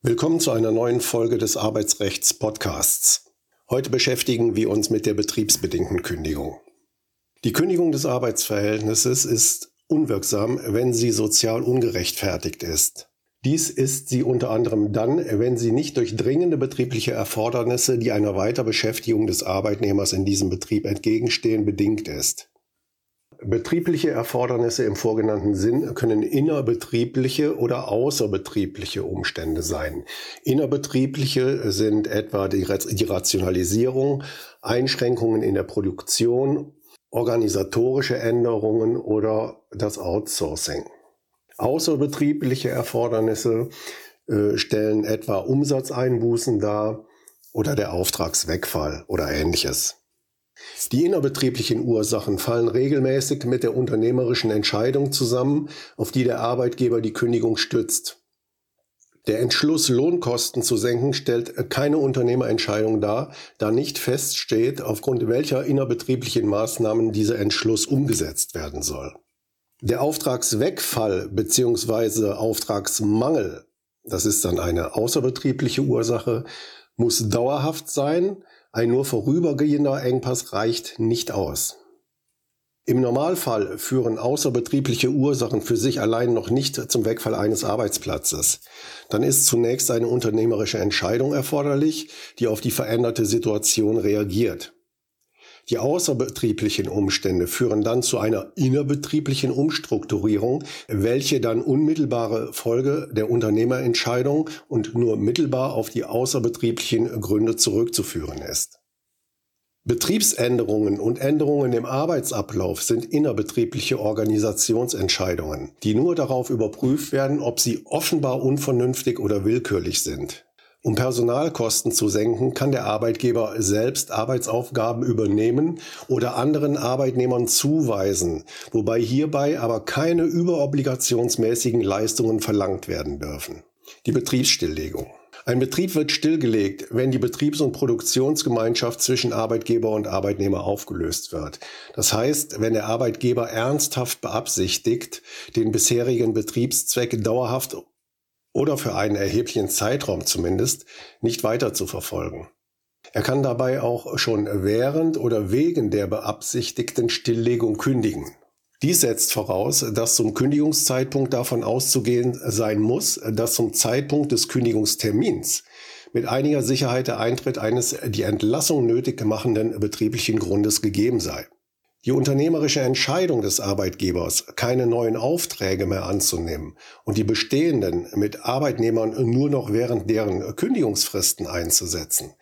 Willkommen zu einer neuen Folge des Arbeitsrechts-Podcasts. Heute beschäftigen wir uns mit der betriebsbedingten Kündigung. Die Kündigung des Arbeitsverhältnisses ist unwirksam, wenn sie sozial ungerechtfertigt ist. Dies ist sie unter anderem dann, wenn sie nicht durch dringende betriebliche Erfordernisse, die einer Weiterbeschäftigung des Arbeitnehmers in diesem Betrieb entgegenstehen, bedingt ist. Betriebliche Erfordernisse im vorgenannten Sinn können innerbetriebliche oder außerbetriebliche Umstände sein. Innerbetriebliche sind etwa die, Rationalisierung, Einschränkungen in der Produktion, organisatorische Änderungen oder das Outsourcing. Außerbetriebliche Erfordernisse äh, stellen etwa Umsatzeinbußen dar oder der Auftragswegfall oder ähnliches. Die innerbetrieblichen Ursachen fallen regelmäßig mit der unternehmerischen Entscheidung zusammen, auf die der Arbeitgeber die Kündigung stützt. Der Entschluss, Lohnkosten zu senken, stellt keine Unternehmerentscheidung dar, da nicht feststeht, aufgrund welcher innerbetrieblichen Maßnahmen dieser Entschluss umgesetzt werden soll. Der Auftragswegfall bzw. Auftragsmangel, das ist dann eine außerbetriebliche Ursache, muss dauerhaft sein, ein nur vorübergehender Engpass reicht nicht aus. Im Normalfall führen außerbetriebliche Ursachen für sich allein noch nicht zum Wegfall eines Arbeitsplatzes. Dann ist zunächst eine unternehmerische Entscheidung erforderlich, die auf die veränderte Situation reagiert. Die außerbetrieblichen Umstände führen dann zu einer innerbetrieblichen Umstrukturierung, welche dann unmittelbare Folge der Unternehmerentscheidung und nur mittelbar auf die außerbetrieblichen Gründe zurückzuführen ist. Betriebsänderungen und Änderungen im Arbeitsablauf sind innerbetriebliche Organisationsentscheidungen, die nur darauf überprüft werden, ob sie offenbar unvernünftig oder willkürlich sind. Um Personalkosten zu senken, kann der Arbeitgeber selbst Arbeitsaufgaben übernehmen oder anderen Arbeitnehmern zuweisen, wobei hierbei aber keine überobligationsmäßigen Leistungen verlangt werden dürfen. Die Betriebsstilllegung. Ein Betrieb wird stillgelegt, wenn die Betriebs- und Produktionsgemeinschaft zwischen Arbeitgeber und Arbeitnehmer aufgelöst wird. Das heißt, wenn der Arbeitgeber ernsthaft beabsichtigt, den bisherigen Betriebszweck dauerhaft oder für einen erheblichen Zeitraum zumindest nicht weiter zu verfolgen. Er kann dabei auch schon während oder wegen der beabsichtigten Stilllegung kündigen. Dies setzt voraus, dass zum Kündigungszeitpunkt davon auszugehen sein muss, dass zum Zeitpunkt des Kündigungstermins mit einiger Sicherheit der Eintritt eines die Entlassung nötig machenden betrieblichen Grundes gegeben sei. Die unternehmerische Entscheidung des Arbeitgebers, keine neuen Aufträge mehr anzunehmen und die bestehenden mit Arbeitnehmern nur noch während deren Kündigungsfristen einzusetzen,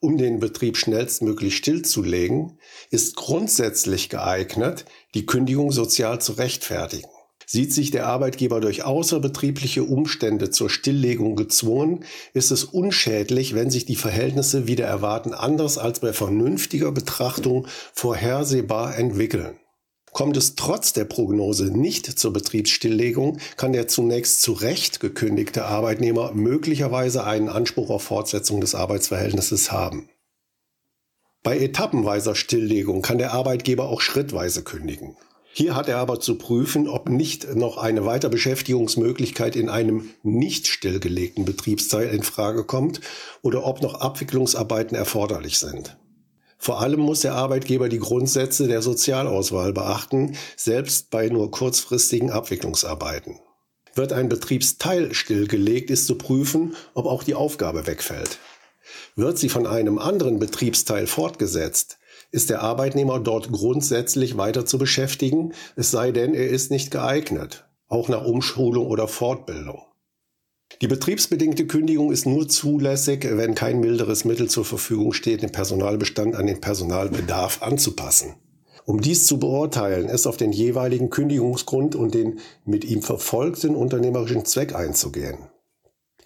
um den Betrieb schnellstmöglich stillzulegen, ist grundsätzlich geeignet, die Kündigung sozial zu rechtfertigen. Sieht sich der Arbeitgeber durch außerbetriebliche Umstände zur Stilllegung gezwungen, ist es unschädlich, wenn sich die Verhältnisse wieder erwarten anders als bei vernünftiger Betrachtung vorhersehbar entwickeln. Kommt es trotz der Prognose nicht zur Betriebsstilllegung, kann der zunächst zu Recht gekündigte Arbeitnehmer möglicherweise einen Anspruch auf Fortsetzung des Arbeitsverhältnisses haben. Bei etappenweiser Stilllegung kann der Arbeitgeber auch schrittweise kündigen. Hier hat er aber zu prüfen, ob nicht noch eine Weiterbeschäftigungsmöglichkeit in einem nicht stillgelegten Betriebsteil in Frage kommt oder ob noch Abwicklungsarbeiten erforderlich sind. Vor allem muss der Arbeitgeber die Grundsätze der Sozialauswahl beachten, selbst bei nur kurzfristigen Abwicklungsarbeiten. Wird ein Betriebsteil stillgelegt, ist zu prüfen, ob auch die Aufgabe wegfällt. Wird sie von einem anderen Betriebsteil fortgesetzt, ist der Arbeitnehmer dort grundsätzlich weiter zu beschäftigen, es sei denn, er ist nicht geeignet, auch nach Umschulung oder Fortbildung. Die betriebsbedingte Kündigung ist nur zulässig, wenn kein milderes Mittel zur Verfügung steht, den Personalbestand an den Personalbedarf anzupassen. Um dies zu beurteilen, ist auf den jeweiligen Kündigungsgrund und den mit ihm verfolgten unternehmerischen Zweck einzugehen.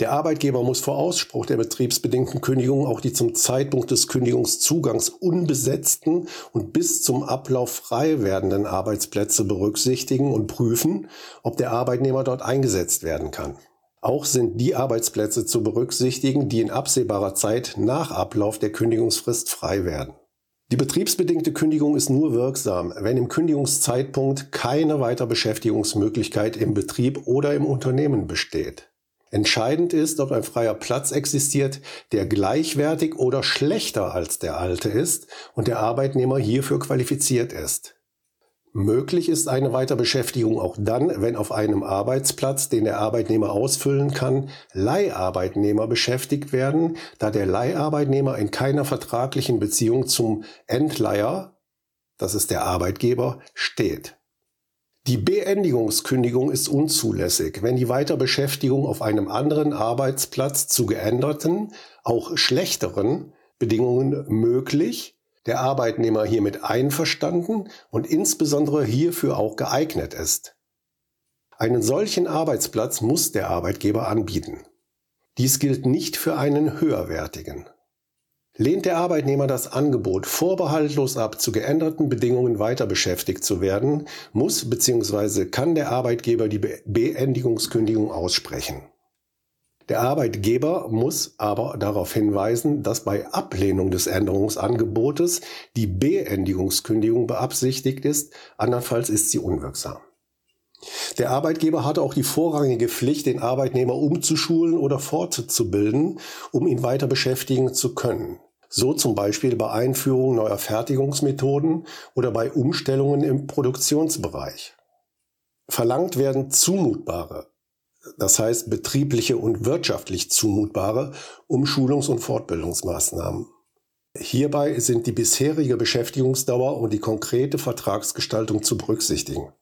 Der Arbeitgeber muss vor Ausspruch der betriebsbedingten Kündigung auch die zum Zeitpunkt des Kündigungszugangs unbesetzten und bis zum Ablauf frei werdenden Arbeitsplätze berücksichtigen und prüfen, ob der Arbeitnehmer dort eingesetzt werden kann. Auch sind die Arbeitsplätze zu berücksichtigen, die in absehbarer Zeit nach Ablauf der Kündigungsfrist frei werden. Die betriebsbedingte Kündigung ist nur wirksam, wenn im Kündigungszeitpunkt keine Weiterbeschäftigungsmöglichkeit im Betrieb oder im Unternehmen besteht. Entscheidend ist, ob ein freier Platz existiert, der gleichwertig oder schlechter als der alte ist und der Arbeitnehmer hierfür qualifiziert ist. Möglich ist eine Weiterbeschäftigung auch dann, wenn auf einem Arbeitsplatz, den der Arbeitnehmer ausfüllen kann, Leiharbeitnehmer beschäftigt werden, da der Leiharbeitnehmer in keiner vertraglichen Beziehung zum Endleiher, das ist der Arbeitgeber, steht. Die Beendigungskündigung ist unzulässig, wenn die Weiterbeschäftigung auf einem anderen Arbeitsplatz zu geänderten, auch schlechteren Bedingungen möglich der Arbeitnehmer hiermit einverstanden und insbesondere hierfür auch geeignet ist. Einen solchen Arbeitsplatz muss der Arbeitgeber anbieten. Dies gilt nicht für einen höherwertigen. Lehnt der Arbeitnehmer das Angebot vorbehaltlos ab, zu geänderten Bedingungen weiter beschäftigt zu werden, muss bzw. kann der Arbeitgeber die Beendigungskündigung aussprechen. Der Arbeitgeber muss aber darauf hinweisen, dass bei Ablehnung des Änderungsangebotes die Beendigungskündigung beabsichtigt ist, andernfalls ist sie unwirksam. Der Arbeitgeber hatte auch die vorrangige Pflicht, den Arbeitnehmer umzuschulen oder fortzubilden, um ihn weiter beschäftigen zu können. So zum Beispiel bei Einführung neuer Fertigungsmethoden oder bei Umstellungen im Produktionsbereich. Verlangt werden zumutbare, das heißt betriebliche und wirtschaftlich zumutbare Umschulungs- und Fortbildungsmaßnahmen. Hierbei sind die bisherige Beschäftigungsdauer und die konkrete Vertragsgestaltung zu berücksichtigen.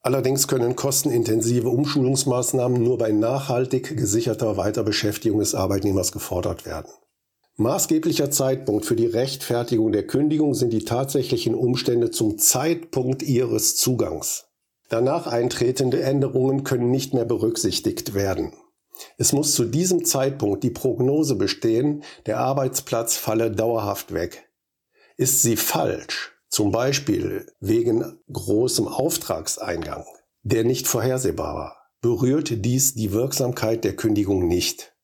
Allerdings können kostenintensive Umschulungsmaßnahmen nur bei nachhaltig gesicherter Weiterbeschäftigung des Arbeitnehmers gefordert werden. Maßgeblicher Zeitpunkt für die Rechtfertigung der Kündigung sind die tatsächlichen Umstände zum Zeitpunkt ihres Zugangs. Danach eintretende Änderungen können nicht mehr berücksichtigt werden. Es muss zu diesem Zeitpunkt die Prognose bestehen, der Arbeitsplatz falle dauerhaft weg. Ist sie falsch, zum Beispiel wegen großem Auftragseingang, der nicht vorhersehbar war, berührt dies die Wirksamkeit der Kündigung nicht.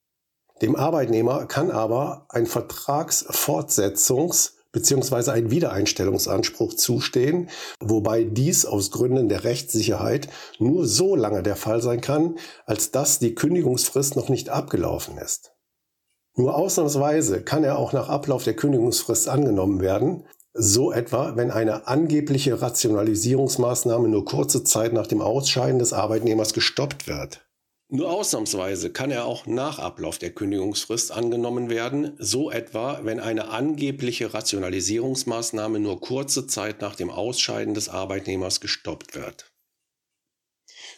Dem Arbeitnehmer kann aber ein Vertragsfortsetzungs- bzw. ein Wiedereinstellungsanspruch zustehen, wobei dies aus Gründen der Rechtssicherheit nur so lange der Fall sein kann, als dass die Kündigungsfrist noch nicht abgelaufen ist. Nur ausnahmsweise kann er auch nach Ablauf der Kündigungsfrist angenommen werden, so etwa, wenn eine angebliche Rationalisierungsmaßnahme nur kurze Zeit nach dem Ausscheiden des Arbeitnehmers gestoppt wird. Nur ausnahmsweise kann er auch nach Ablauf der Kündigungsfrist angenommen werden, so etwa, wenn eine angebliche Rationalisierungsmaßnahme nur kurze Zeit nach dem Ausscheiden des Arbeitnehmers gestoppt wird.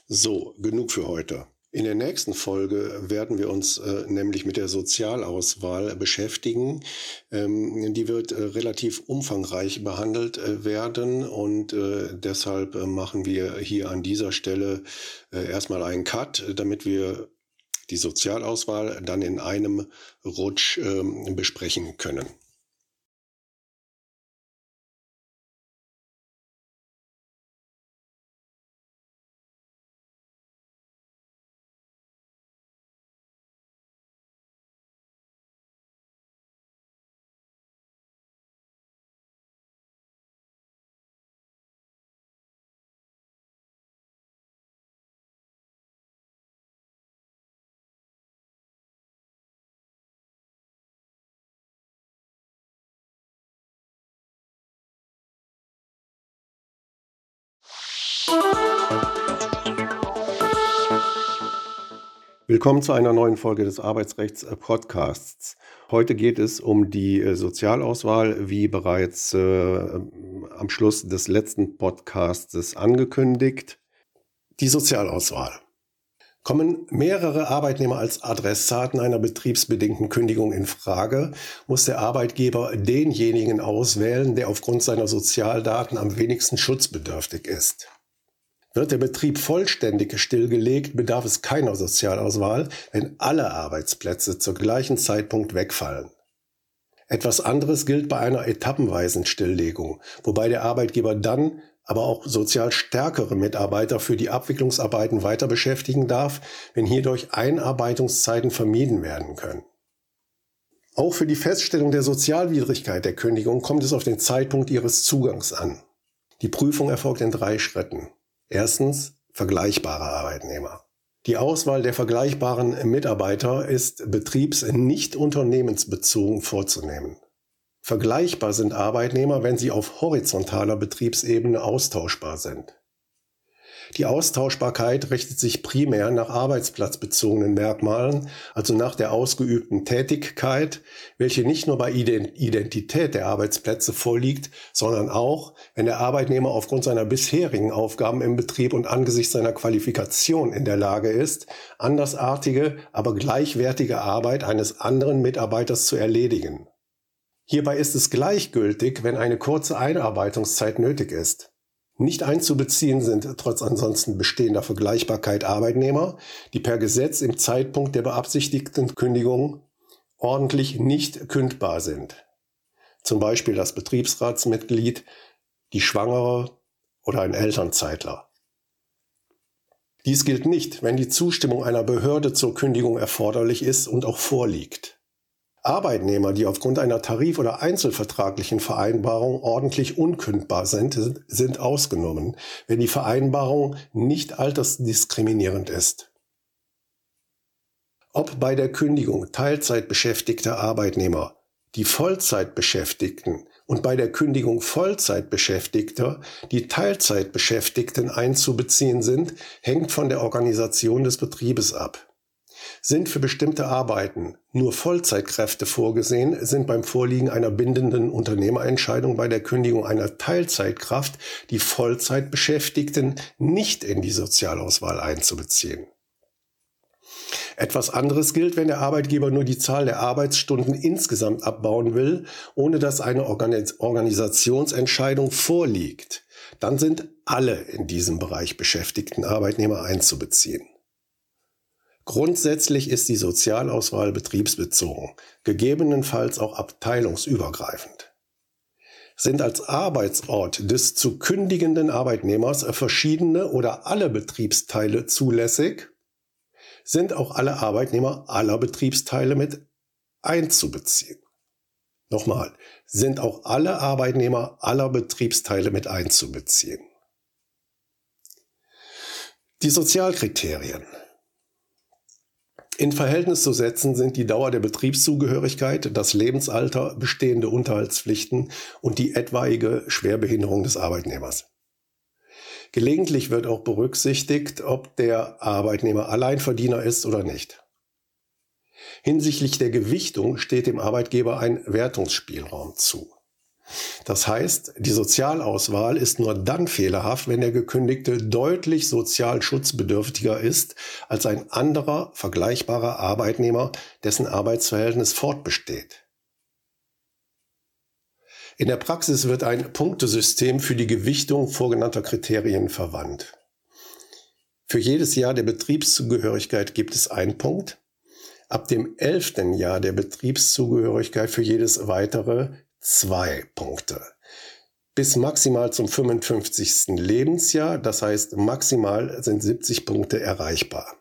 So, genug für heute. In der nächsten Folge werden wir uns äh, nämlich mit der Sozialauswahl beschäftigen. Ähm, die wird äh, relativ umfangreich behandelt äh, werden und äh, deshalb äh, machen wir hier an dieser Stelle äh, erstmal einen Cut, damit wir die Sozialauswahl dann in einem Rutsch ähm, besprechen können. Willkommen zu einer neuen Folge des Arbeitsrechts-Podcasts. Heute geht es um die äh, Sozialauswahl, wie bereits äh, am Schluss des letzten Podcasts angekündigt. Die Sozialauswahl. Kommen mehrere Arbeitnehmer als Adressaten einer betriebsbedingten Kündigung in Frage, muss der Arbeitgeber denjenigen auswählen, der aufgrund seiner Sozialdaten am wenigsten schutzbedürftig ist. Wird der Betrieb vollständig stillgelegt, bedarf es keiner Sozialauswahl, wenn alle Arbeitsplätze zur gleichen Zeitpunkt wegfallen. Etwas anderes gilt bei einer etappenweisen Stilllegung, wobei der Arbeitgeber dann aber auch sozial stärkere Mitarbeiter für die Abwicklungsarbeiten weiter beschäftigen darf, wenn hierdurch Einarbeitungszeiten vermieden werden können. Auch für die Feststellung der Sozialwidrigkeit der Kündigung kommt es auf den Zeitpunkt ihres Zugangs an. Die Prüfung erfolgt in drei Schritten. Erstens vergleichbare Arbeitnehmer. Die Auswahl der vergleichbaren Mitarbeiter ist betriebs- nicht unternehmensbezogen vorzunehmen. Vergleichbar sind Arbeitnehmer, wenn sie auf horizontaler Betriebsebene austauschbar sind. Die Austauschbarkeit richtet sich primär nach arbeitsplatzbezogenen Merkmalen, also nach der ausgeübten Tätigkeit, welche nicht nur bei Identität der Arbeitsplätze vorliegt, sondern auch, wenn der Arbeitnehmer aufgrund seiner bisherigen Aufgaben im Betrieb und angesichts seiner Qualifikation in der Lage ist, andersartige, aber gleichwertige Arbeit eines anderen Mitarbeiters zu erledigen. Hierbei ist es gleichgültig, wenn eine kurze Einarbeitungszeit nötig ist. Nicht einzubeziehen sind trotz ansonsten bestehender Vergleichbarkeit Arbeitnehmer, die per Gesetz im Zeitpunkt der beabsichtigten Kündigung ordentlich nicht kündbar sind. Zum Beispiel das Betriebsratsmitglied, die Schwangere oder ein Elternzeitler. Dies gilt nicht, wenn die Zustimmung einer Behörde zur Kündigung erforderlich ist und auch vorliegt. Arbeitnehmer, die aufgrund einer tarif- oder einzelvertraglichen Vereinbarung ordentlich unkündbar sind, sind ausgenommen, wenn die Vereinbarung nicht altersdiskriminierend ist. Ob bei der Kündigung Teilzeitbeschäftigter Arbeitnehmer die Vollzeitbeschäftigten und bei der Kündigung Vollzeitbeschäftigter die Teilzeitbeschäftigten einzubeziehen sind, hängt von der Organisation des Betriebes ab. Sind für bestimmte Arbeiten nur Vollzeitkräfte vorgesehen, sind beim Vorliegen einer bindenden Unternehmerentscheidung bei der Kündigung einer Teilzeitkraft die Vollzeitbeschäftigten nicht in die Sozialauswahl einzubeziehen. Etwas anderes gilt, wenn der Arbeitgeber nur die Zahl der Arbeitsstunden insgesamt abbauen will, ohne dass eine Organisationsentscheidung vorliegt. Dann sind alle in diesem Bereich beschäftigten Arbeitnehmer einzubeziehen. Grundsätzlich ist die Sozialauswahl betriebsbezogen, gegebenenfalls auch abteilungsübergreifend. Sind als Arbeitsort des zu kündigenden Arbeitnehmers verschiedene oder alle Betriebsteile zulässig, sind auch alle Arbeitnehmer aller Betriebsteile mit einzubeziehen. Nochmal, sind auch alle Arbeitnehmer aller Betriebsteile mit einzubeziehen. Die Sozialkriterien. In Verhältnis zu setzen sind die Dauer der Betriebszugehörigkeit, das Lebensalter, bestehende Unterhaltspflichten und die etwaige Schwerbehinderung des Arbeitnehmers. Gelegentlich wird auch berücksichtigt, ob der Arbeitnehmer Alleinverdiener ist oder nicht. Hinsichtlich der Gewichtung steht dem Arbeitgeber ein Wertungsspielraum zu. Das heißt, die Sozialauswahl ist nur dann fehlerhaft, wenn der Gekündigte deutlich sozial schutzbedürftiger ist als ein anderer vergleichbarer Arbeitnehmer, dessen Arbeitsverhältnis fortbesteht. In der Praxis wird ein Punktesystem für die Gewichtung vorgenannter Kriterien verwandt. Für jedes Jahr der Betriebszugehörigkeit gibt es einen Punkt. Ab dem elften Jahr der Betriebszugehörigkeit für jedes weitere zwei Punkte. Bis maximal zum 55. Lebensjahr, das heißt maximal sind 70 Punkte erreichbar.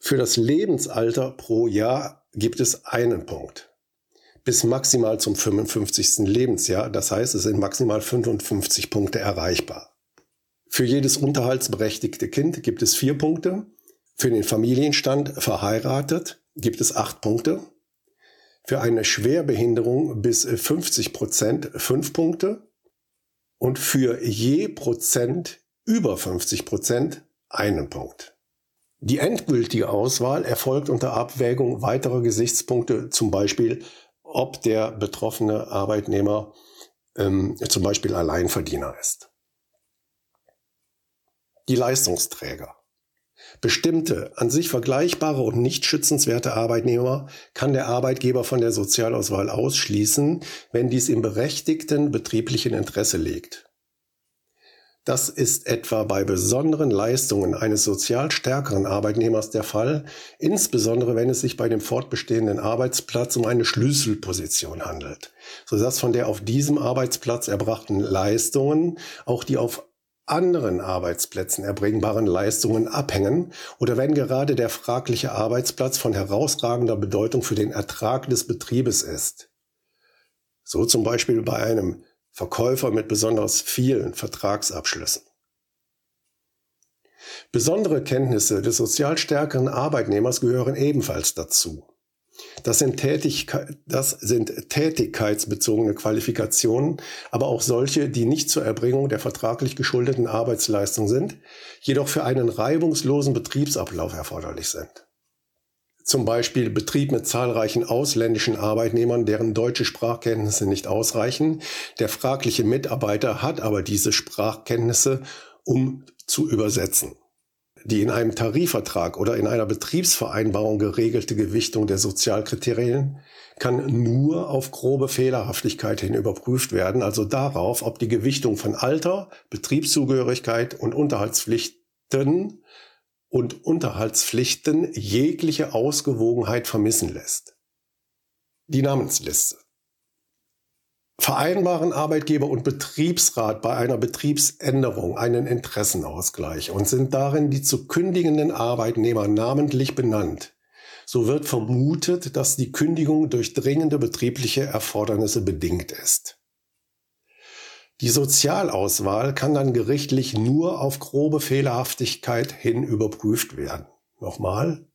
Für das Lebensalter pro Jahr gibt es einen Punkt. Bis maximal zum 55. Lebensjahr, das heißt es sind maximal 55 Punkte erreichbar. Für jedes unterhaltsberechtigte Kind gibt es vier Punkte. Für den Familienstand verheiratet gibt es acht Punkte. Für eine Schwerbehinderung bis 50 Prozent 5 Punkte und für je Prozent über 50 Prozent einen Punkt. Die endgültige Auswahl erfolgt unter Abwägung weiterer Gesichtspunkte, zum Beispiel ob der betroffene Arbeitnehmer ähm, zum Beispiel Alleinverdiener ist. Die Leistungsträger. Bestimmte, an sich vergleichbare und nicht schützenswerte Arbeitnehmer kann der Arbeitgeber von der Sozialauswahl ausschließen, wenn dies im berechtigten betrieblichen Interesse liegt. Das ist etwa bei besonderen Leistungen eines sozial stärkeren Arbeitnehmers der Fall, insbesondere wenn es sich bei dem fortbestehenden Arbeitsplatz um eine Schlüsselposition handelt, sodass von der auf diesem Arbeitsplatz erbrachten Leistungen auch die auf anderen Arbeitsplätzen erbringbaren Leistungen abhängen oder wenn gerade der fragliche Arbeitsplatz von herausragender Bedeutung für den Ertrag des Betriebes ist. So zum Beispiel bei einem Verkäufer mit besonders vielen Vertragsabschlüssen. Besondere Kenntnisse des sozial stärkeren Arbeitnehmers gehören ebenfalls dazu. Das sind, Tätigkeit, das sind tätigkeitsbezogene Qualifikationen, aber auch solche, die nicht zur Erbringung der vertraglich geschuldeten Arbeitsleistung sind, jedoch für einen reibungslosen Betriebsablauf erforderlich sind. Zum Beispiel Betrieb mit zahlreichen ausländischen Arbeitnehmern, deren deutsche Sprachkenntnisse nicht ausreichen. Der fragliche Mitarbeiter hat aber diese Sprachkenntnisse, um zu übersetzen. Die in einem Tarifvertrag oder in einer Betriebsvereinbarung geregelte Gewichtung der Sozialkriterien kann nur auf grobe Fehlerhaftigkeit hin überprüft werden, also darauf, ob die Gewichtung von Alter, Betriebszugehörigkeit und Unterhaltspflichten und Unterhaltspflichten jegliche Ausgewogenheit vermissen lässt. Die Namensliste. Vereinbaren Arbeitgeber und Betriebsrat bei einer Betriebsänderung einen Interessenausgleich und sind darin die zu kündigenden Arbeitnehmer namentlich benannt, so wird vermutet, dass die Kündigung durch dringende betriebliche Erfordernisse bedingt ist. Die Sozialauswahl kann dann gerichtlich nur auf grobe Fehlerhaftigkeit hin überprüft werden. Nochmal.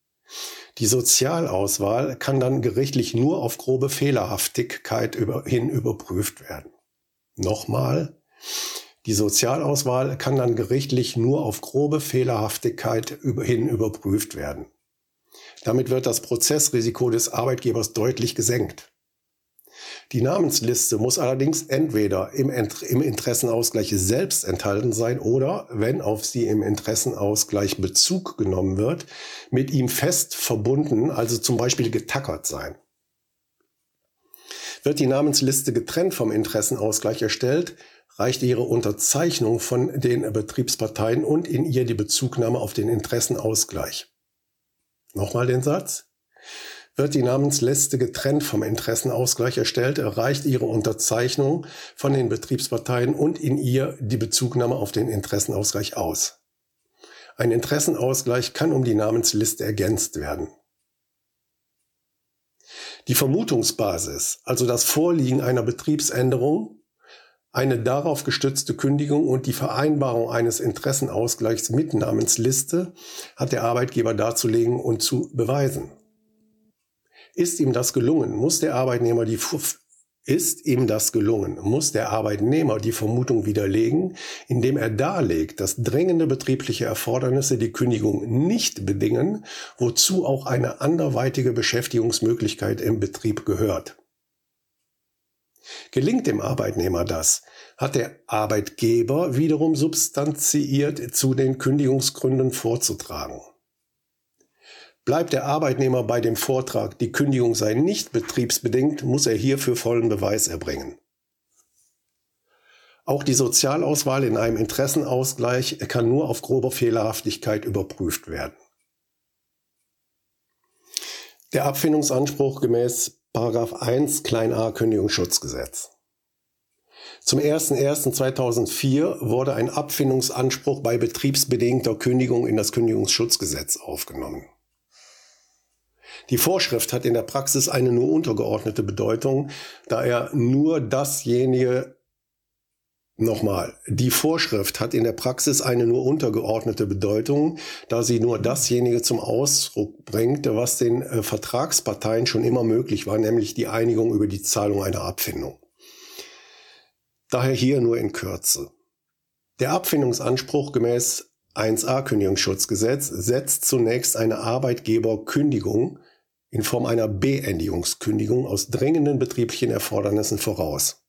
Die Sozialauswahl kann dann gerichtlich nur auf grobe Fehlerhaftigkeit hin überprüft werden. Nochmal. Die Sozialauswahl kann dann gerichtlich nur auf grobe Fehlerhaftigkeit hin überprüft werden. Damit wird das Prozessrisiko des Arbeitgebers deutlich gesenkt. Die Namensliste muss allerdings entweder im, im, Interessenausgleich selbst enthalten sein oder, wenn auf sie im Interessenausgleich Bezug genommen wird, mit ihm fest verbunden, also zum Beispiel getackert sein. Wird die Namensliste getrennt vom Interessenausgleich erstellt, reicht ihre Unterzeichnung von den Betriebsparteien und in ihr die Bezugnahme auf den Interessenausgleich. Nochmal den Satz. Wird die Namensliste getrennt vom Interessenausgleich erstellt, erreicht ihre Unterzeichnung von den Betriebsparteien und in ihr die Bezugnahme auf den Interessenausgleich aus. Ein Interessenausgleich kann um die Namensliste ergänzt werden. Die Vermutungsbasis, also das Vorliegen einer Betriebsänderung, eine darauf gestützte Kündigung und die Vereinbarung eines Interessenausgleichs mit Namensliste hat der Arbeitgeber darzulegen und zu beweisen. Ist ihm das gelungen, muss der Arbeitnehmer die ist ihm das gelungen, muss der Arbeitnehmer die Vermutung widerlegen, indem er darlegt, dass drängende betriebliche Erfordernisse die Kündigung nicht bedingen, wozu auch eine anderweitige Beschäftigungsmöglichkeit im Betrieb gehört. Gelingt dem Arbeitnehmer das, hat der Arbeitgeber wiederum substanziiert zu den Kündigungsgründen vorzutragen. Bleibt der Arbeitnehmer bei dem Vortrag, die Kündigung sei nicht betriebsbedingt, muss er hierfür vollen Beweis erbringen. Auch die Sozialauswahl in einem Interessenausgleich kann nur auf grober Fehlerhaftigkeit überprüft werden. Der Abfindungsanspruch gemäß 1 klein a Kündigungsschutzgesetz. Zum 01.01.2004 wurde ein Abfindungsanspruch bei betriebsbedingter Kündigung in das Kündigungsschutzgesetz aufgenommen. Die Vorschrift hat in der Praxis eine nur untergeordnete Bedeutung, da er nur dasjenige Nochmal, die Vorschrift hat in der Praxis eine nur untergeordnete Bedeutung, da sie nur dasjenige zum Ausdruck bringt, was den äh, Vertragsparteien schon immer möglich war, nämlich die Einigung über die Zahlung einer Abfindung. Daher hier nur in Kürze. Der Abfindungsanspruch gemäß 1a Kündigungsschutzgesetz setzt zunächst eine Arbeitgeberkündigung in Form einer Beendigungskündigung aus drängenden betrieblichen Erfordernissen voraus.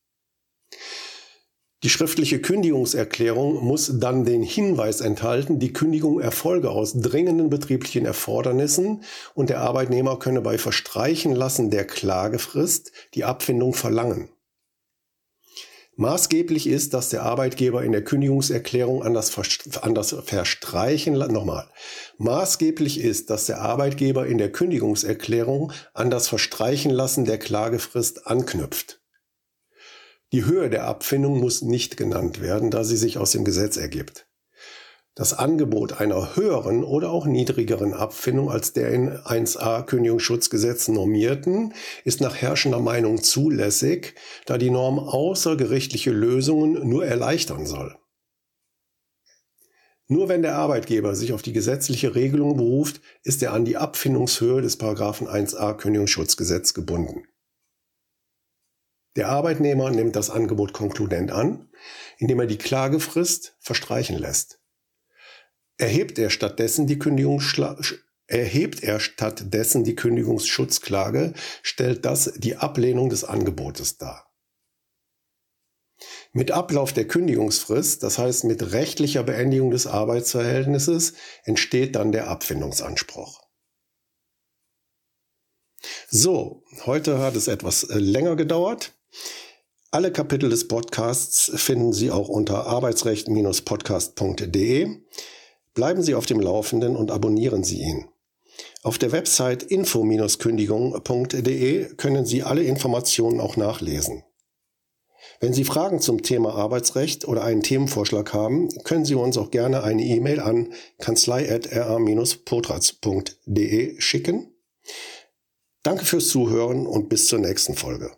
Die schriftliche Kündigungserklärung muss dann den Hinweis enthalten, die Kündigung erfolge aus dringenden betrieblichen Erfordernissen und der Arbeitnehmer könne bei Verstreichen lassen der Klagefrist die Abfindung verlangen. Maßgeblich ist, dass der Arbeitgeber in der Kündigungserklärung an das, an das Verstreichen, nochmal, maßgeblich ist, dass der Arbeitgeber in der Kündigungserklärung an das Verstreichen lassen der Klagefrist anknüpft. Die Höhe der Abfindung muss nicht genannt werden, da sie sich aus dem Gesetz ergibt. Das Angebot einer höheren oder auch niedrigeren Abfindung als der in 1a Kündigungsschutzgesetz normierten ist nach herrschender Meinung zulässig, da die Norm außergerichtliche Lösungen nur erleichtern soll. Nur wenn der Arbeitgeber sich auf die gesetzliche Regelung beruft, ist er an die Abfindungshöhe des 1a Kündigungsschutzgesetz gebunden. Der Arbeitnehmer nimmt das Angebot konkludent an, indem er die Klagefrist verstreichen lässt. Erhebt er stattdessen die Erhebt er stattdessen die Kündigungsschutzklage, stellt das die Ablehnung des Angebotes dar. Mit Ablauf der Kündigungsfrist, das heißt mit rechtlicher Beendigung des Arbeitsverhältnisses, entsteht dann der Abfindungsanspruch. So, heute hat es etwas äh, länger gedauert. Alle Kapitel des Podcasts finden Sie auch unter arbeitsrecht-podcast.de. Bleiben Sie auf dem Laufenden und abonnieren Sie ihn. Auf der Website info-kündigung.de können Sie alle Informationen auch nachlesen. Wenn Sie Fragen zum Thema Arbeitsrecht oder einen Themenvorschlag haben, können Sie uns auch gerne eine E-Mail an kanzlei.ra-potratz.de schicken. Danke fürs Zuhören und bis zur nächsten Folge.